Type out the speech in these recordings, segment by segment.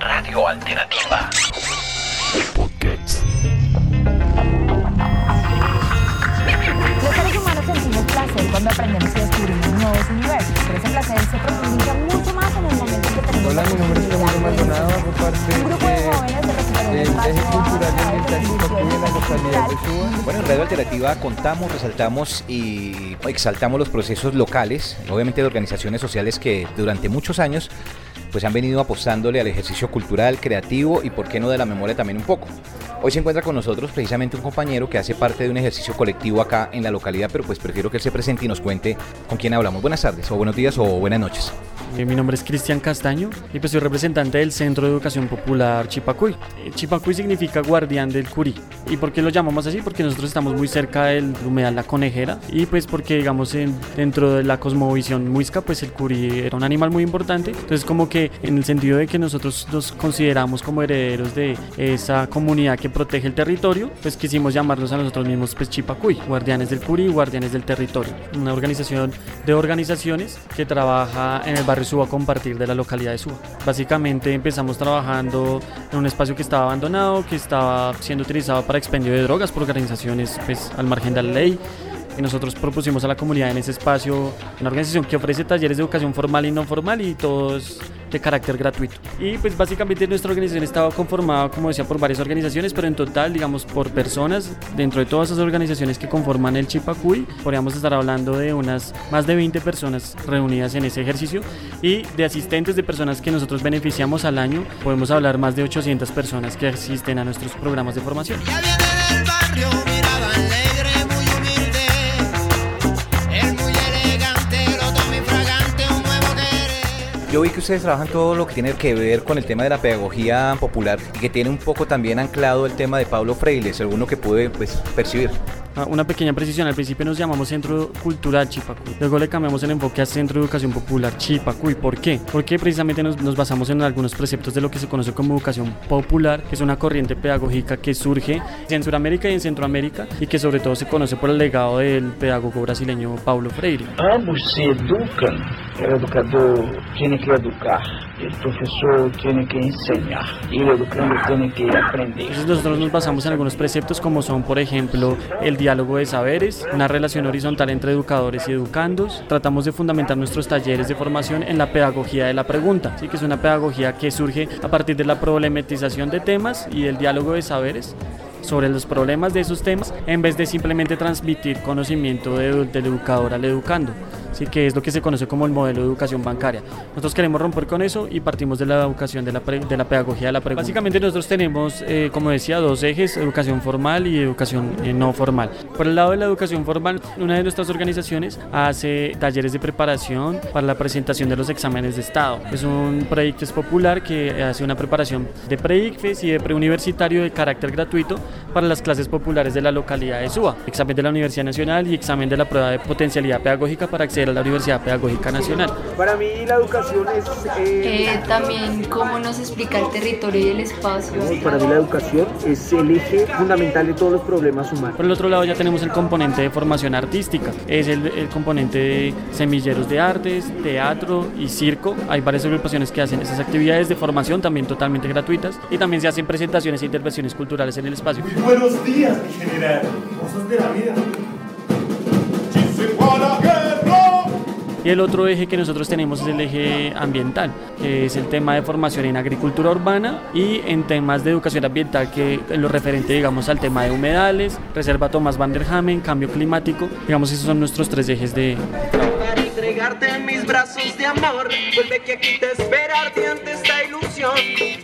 Radio Alternativa. Los seres humanos sentimos placer cuando aprendemos y descubrimos nuevos universos, pero ese placer se profundiza mucho más en el momento en que tenemos Hola, mi nombre es Camilo Maldonado, hago parte un grupo de jóvenes de del eje cultural y ambiental en la localidad de. Bueno, en Radio Alternativa contamos, resaltamos y exaltamos los procesos locales, obviamente de organizaciones sociales que durante muchos años pues han venido apostándole al ejercicio cultural, creativo y por qué no de la memoria también un poco. Hoy se encuentra con nosotros precisamente un compañero que hace parte de un ejercicio colectivo acá en la localidad, pero pues prefiero que él se presente y nos cuente con quién hablamos. Buenas tardes, o buenos días, o buenas noches. Eh, Mi nombre es Cristian Castaño y pues soy representante del Centro de Educación Popular Chipacuy. Eh, Chipacuy significa guardián del Curí. ¿Y por qué lo llamamos así? Porque nosotros estamos muy cerca del humedal La Conejera y pues porque digamos en- dentro de la cosmovisión muisca pues el Curí era un animal muy importante. Entonces como que en el sentido de que nosotros nos consideramos como herederos de esa comunidad que protege el territorio, pues quisimos llamarnos a nosotros mismos pues Chipacuy, guardianes del Curí, guardianes del territorio. Una organización de organizaciones que trabaja en el barrio Suba a compartir de la localidad de Suba. Básicamente empezamos trabajando en un espacio que estaba abandonado, que estaba siendo utilizado para expendio de drogas por organizaciones pues, al margen de la ley. Y nosotros propusimos a la comunidad en ese espacio una organización que ofrece talleres de educación formal y no formal y todos de carácter gratuito. Y pues básicamente nuestra organización estaba conformada, como decía, por varias organizaciones, pero en total, digamos, por personas, dentro de todas esas organizaciones que conforman el Chipacuy, podríamos estar hablando de unas más de 20 personas reunidas en ese ejercicio y de asistentes de personas que nosotros beneficiamos al año, podemos hablar más de 800 personas que asisten a nuestros programas de formación. Ya viene del barrio, mirada Yo vi que ustedes trabajan todo lo que tiene que ver con el tema de la pedagogía popular y que tiene un poco también anclado el tema de Pablo Freire, según lo que pude pues, percibir. Ah, Una pequeña precisión, al principio nos llamamos Centro Cultural Chipacuy, luego le cambiamos el enfoque a Centro de Educación Popular Chipacuy. ¿Por qué? Porque precisamente nos, nos basamos en algunos preceptos de lo que se conoce como educación popular, que es una corriente pedagógica que surge en Sudamérica y en Centroamérica y que sobre todo se conoce por el legado del pedagogo brasileño Paulo Freire. ambos se educan. El educador tiene que educar, el profesor tiene que enseñar y el educando tiene que aprender. Entonces nosotros nos basamos en algunos preceptos como son, por ejemplo, el diálogo de saberes, una relación horizontal entre educadores y educandos. Tratamos de fundamentar nuestros talleres de formación en la pedagogía de la pregunta, ¿sí? que es una pedagogía que surge a partir de la problematización de temas y del diálogo de saberes sobre los problemas de esos temas en vez de simplemente transmitir conocimiento de- del educador al educando. Sí, que es lo que se conoce como el modelo de educación bancaria. Nosotros queremos romper con eso y partimos de la educación de la, de la pedagogía de la pregunta. Básicamente nosotros tenemos, eh, como decía, dos ejes, educación formal y educación eh, no formal. Por el lado de la educación formal, una de nuestras organizaciones hace talleres de preparación para la presentación de los exámenes de Estado. Es un proyecto popular que hace una preparación de pre-ICFES y de preuniversitario de carácter gratuito para las clases populares de la localidad de Suba. Examen de la Universidad Nacional y examen de la prueba de potencialidad pedagógica para acceder a la Universidad Pedagógica Nacional. Para mí la educación es... eh, Eh, también cómo nos explica el territorio y el espacio. para mí la educación es el eje fundamental de todos los problemas humanos. Por el otro lado ya tenemos el componente de formación artística, es el, el componente de semilleros de artes, teatro y circo. Hay varias agrupaciones que hacen esas actividades de formación también totalmente gratuitas y también se hacen presentaciones e intervenciones culturales en el espacio. Buenos días, mi general. Cosas de la vida. Y el otro eje que nosotros tenemos es el eje ambiental, que es el tema de formación en agricultura urbana y en temas de educación ambiental, que en lo referente, digamos, al tema de humedales, Reserva Tomás Van der Hamen, cambio climático, digamos, esos son nuestros tres ejes de. Para entregarte en mis brazos de amor. Vuelve que aquí te espera ardiente esta ilusión.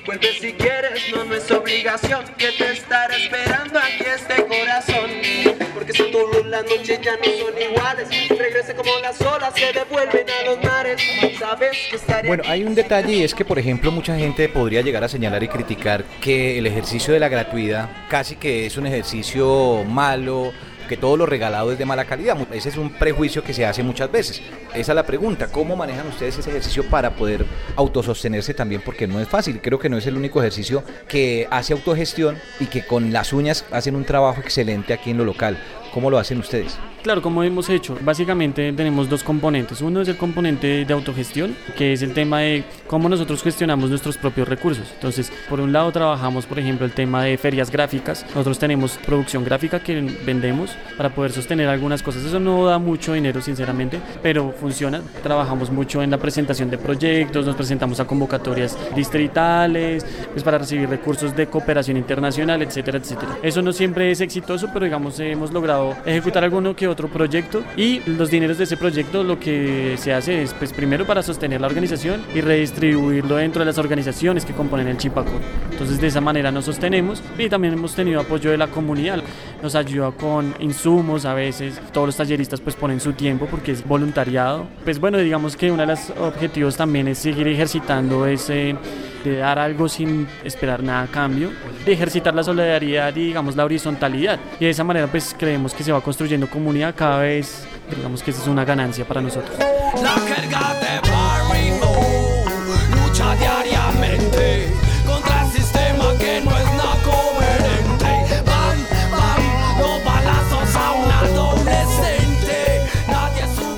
Vuelve si quieres, no, no es obligación. Que te estará esperando aquí este corazón. Todas las noches ya no son iguales. Regrese como las olas se devuelven a los mares. Sabes que estaré Bueno, hay un detalle y es que, por ejemplo, mucha gente podría llegar a señalar y criticar que el ejercicio de la gratuidad casi que es un ejercicio malo, que todo lo regalado es de mala calidad. Ese es un prejuicio que se hace muchas veces. Esa es la pregunta, ¿cómo manejan ustedes ese ejercicio para poder autosostenerse también? Porque no es fácil, creo que no es el único ejercicio que hace autogestión y que con las uñas hacen un trabajo excelente aquí en lo local. ¿Cómo lo hacen ustedes? Claro, como hemos hecho, básicamente tenemos dos componentes. Uno es el componente de autogestión, que es el tema de cómo nosotros gestionamos nuestros propios recursos. Entonces, por un lado trabajamos, por ejemplo, el tema de ferias gráficas. Nosotros tenemos producción gráfica que vendemos para poder sostener algunas cosas. Eso no da mucho dinero, sinceramente, pero funciona. Trabajamos mucho en la presentación de proyectos, nos presentamos a convocatorias distritales, pues para recibir recursos de cooperación internacional, etcétera, etcétera. Eso no siempre es exitoso, pero digamos hemos logrado ejecutar alguno que otro proyecto y los dineros de ese proyecto lo que se hace es pues primero para sostener la organización y redistribuirlo dentro de las organizaciones que componen el Chipaco. Entonces de esa manera nos sostenemos y también hemos tenido apoyo de la comunidad. Nos ayuda con insumos a veces, todos los talleristas pues ponen su tiempo porque es voluntariado. Pues bueno, digamos que uno de los objetivos también es seguir ejercitando ese de dar algo sin esperar nada a cambio, de ejercitar la solidaridad y digamos la horizontalidad. Y de esa manera pues creemos que se va construyendo comunidad cada vez, digamos que esa es una ganancia para nosotros. La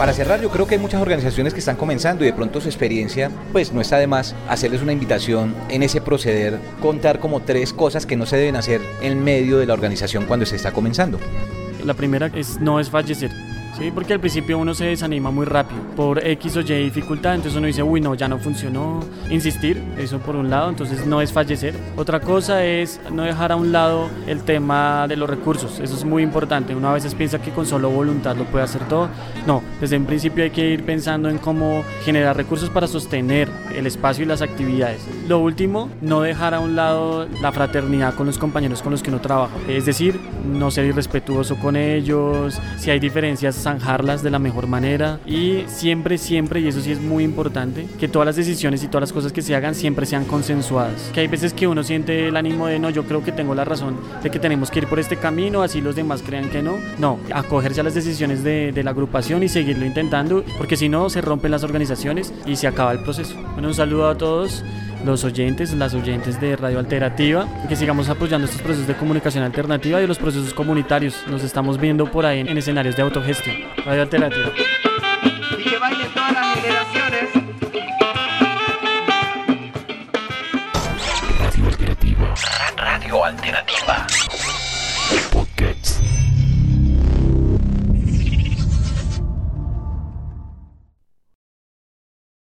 Para cerrar, yo creo que hay muchas organizaciones que están comenzando y de pronto su experiencia, pues no está de más hacerles una invitación en ese proceder, contar como tres cosas que no se deben hacer en medio de la organización cuando se está comenzando. La primera es no es fallecer. Sí, porque al principio uno se desanima muy rápido por X o Y dificultad, entonces uno dice, uy, no, ya no funcionó. Insistir, eso por un lado, entonces no es fallecer. Otra cosa es no dejar a un lado el tema de los recursos, eso es muy importante. Uno a veces piensa que con solo voluntad lo puede hacer todo. No, desde un principio hay que ir pensando en cómo generar recursos para sostener el espacio y las actividades. Lo último, no dejar a un lado la fraternidad con los compañeros con los que uno trabaja. Es decir, no ser irrespetuoso con ellos, si hay diferencias, zanjarlas de la mejor manera y siempre, siempre, y eso sí es muy importante, que todas las decisiones y todas las cosas que se hagan siempre sean consensuadas. Que hay veces que uno siente el ánimo de no, yo creo que tengo la razón de que tenemos que ir por este camino, así los demás crean que no. No, acogerse a las decisiones de, de la agrupación y seguirlo intentando, porque si no se rompen las organizaciones y se acaba el proceso. Bueno, un saludo a todos los oyentes, las oyentes de Radio Alternativa, que sigamos apoyando estos procesos de comunicación alternativa y los procesos comunitarios. Nos estamos viendo por ahí en, en escenarios de autogestión. Radio Alternativa. y que bailen todas las generaciones. Radio Alternativa.